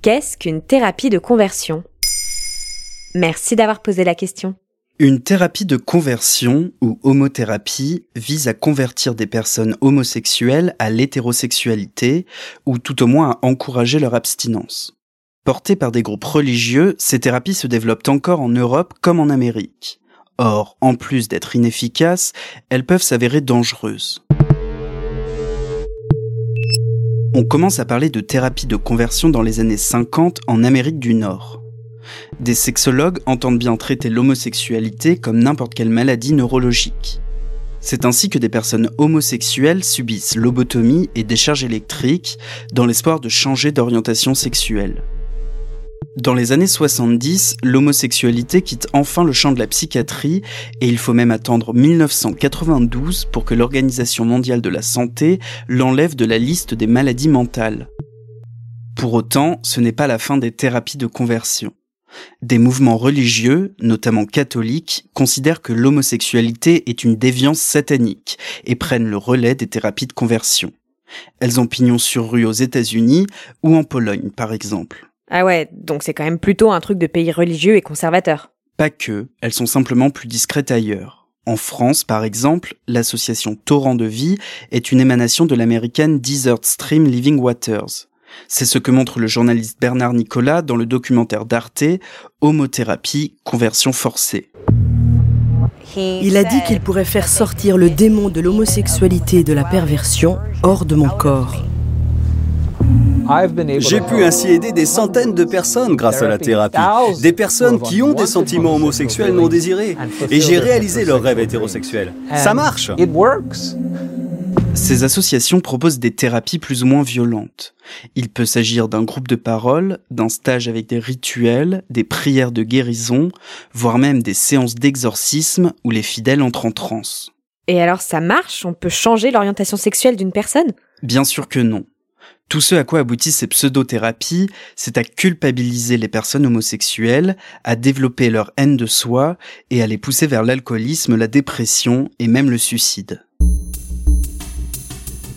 Qu'est-ce qu'une thérapie de conversion? Merci d'avoir posé la question. Une thérapie de conversion ou homothérapie vise à convertir des personnes homosexuelles à l'hétérosexualité ou tout au moins à encourager leur abstinence. Portées par des groupes religieux, ces thérapies se développent encore en Europe comme en Amérique. Or, en plus d'être inefficaces, elles peuvent s'avérer dangereuses. On commence à parler de thérapie de conversion dans les années 50 en Amérique du Nord. Des sexologues entendent bien traiter l'homosexualité comme n'importe quelle maladie neurologique. C'est ainsi que des personnes homosexuelles subissent lobotomie et décharge électrique dans l'espoir de changer d'orientation sexuelle. Dans les années 70, l'homosexualité quitte enfin le champ de la psychiatrie et il faut même attendre 1992 pour que l'Organisation mondiale de la santé l'enlève de la liste des maladies mentales. Pour autant, ce n'est pas la fin des thérapies de conversion. Des mouvements religieux, notamment catholiques, considèrent que l'homosexualité est une déviance satanique et prennent le relais des thérapies de conversion. Elles ont pignon sur rue aux États-Unis ou en Pologne, par exemple. Ah ouais, donc c'est quand même plutôt un truc de pays religieux et conservateur. Pas que, elles sont simplement plus discrètes ailleurs. En France, par exemple, l'association Torrent de Vie est une émanation de l'américaine Desert Stream Living Waters. C'est ce que montre le journaliste Bernard Nicolas dans le documentaire d'Arte Homothérapie, conversion forcée. Il a dit qu'il pourrait faire sortir le démon de l'homosexualité et de la perversion hors de mon corps. J'ai pu ainsi aider des centaines de personnes grâce à la thérapie. Des personnes qui ont des sentiments homosexuels non désirés. Et j'ai réalisé leur rêve hétérosexuel. Ça marche ces associations proposent des thérapies plus ou moins violentes. Il peut s'agir d'un groupe de parole, d'un stage avec des rituels, des prières de guérison, voire même des séances d'exorcisme où les fidèles entrent en transe. Et alors ça marche? On peut changer l'orientation sexuelle d'une personne? Bien sûr que non. Tout ce à quoi aboutissent ces pseudo-thérapies, c'est à culpabiliser les personnes homosexuelles, à développer leur haine de soi et à les pousser vers l'alcoolisme, la dépression et même le suicide.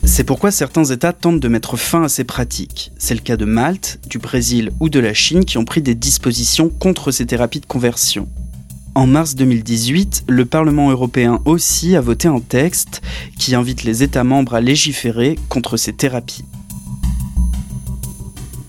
C'est pourquoi certains États tentent de mettre fin à ces pratiques. C'est le cas de Malte, du Brésil ou de la Chine qui ont pris des dispositions contre ces thérapies de conversion. En mars 2018, le Parlement européen aussi a voté un texte qui invite les États membres à légiférer contre ces thérapies.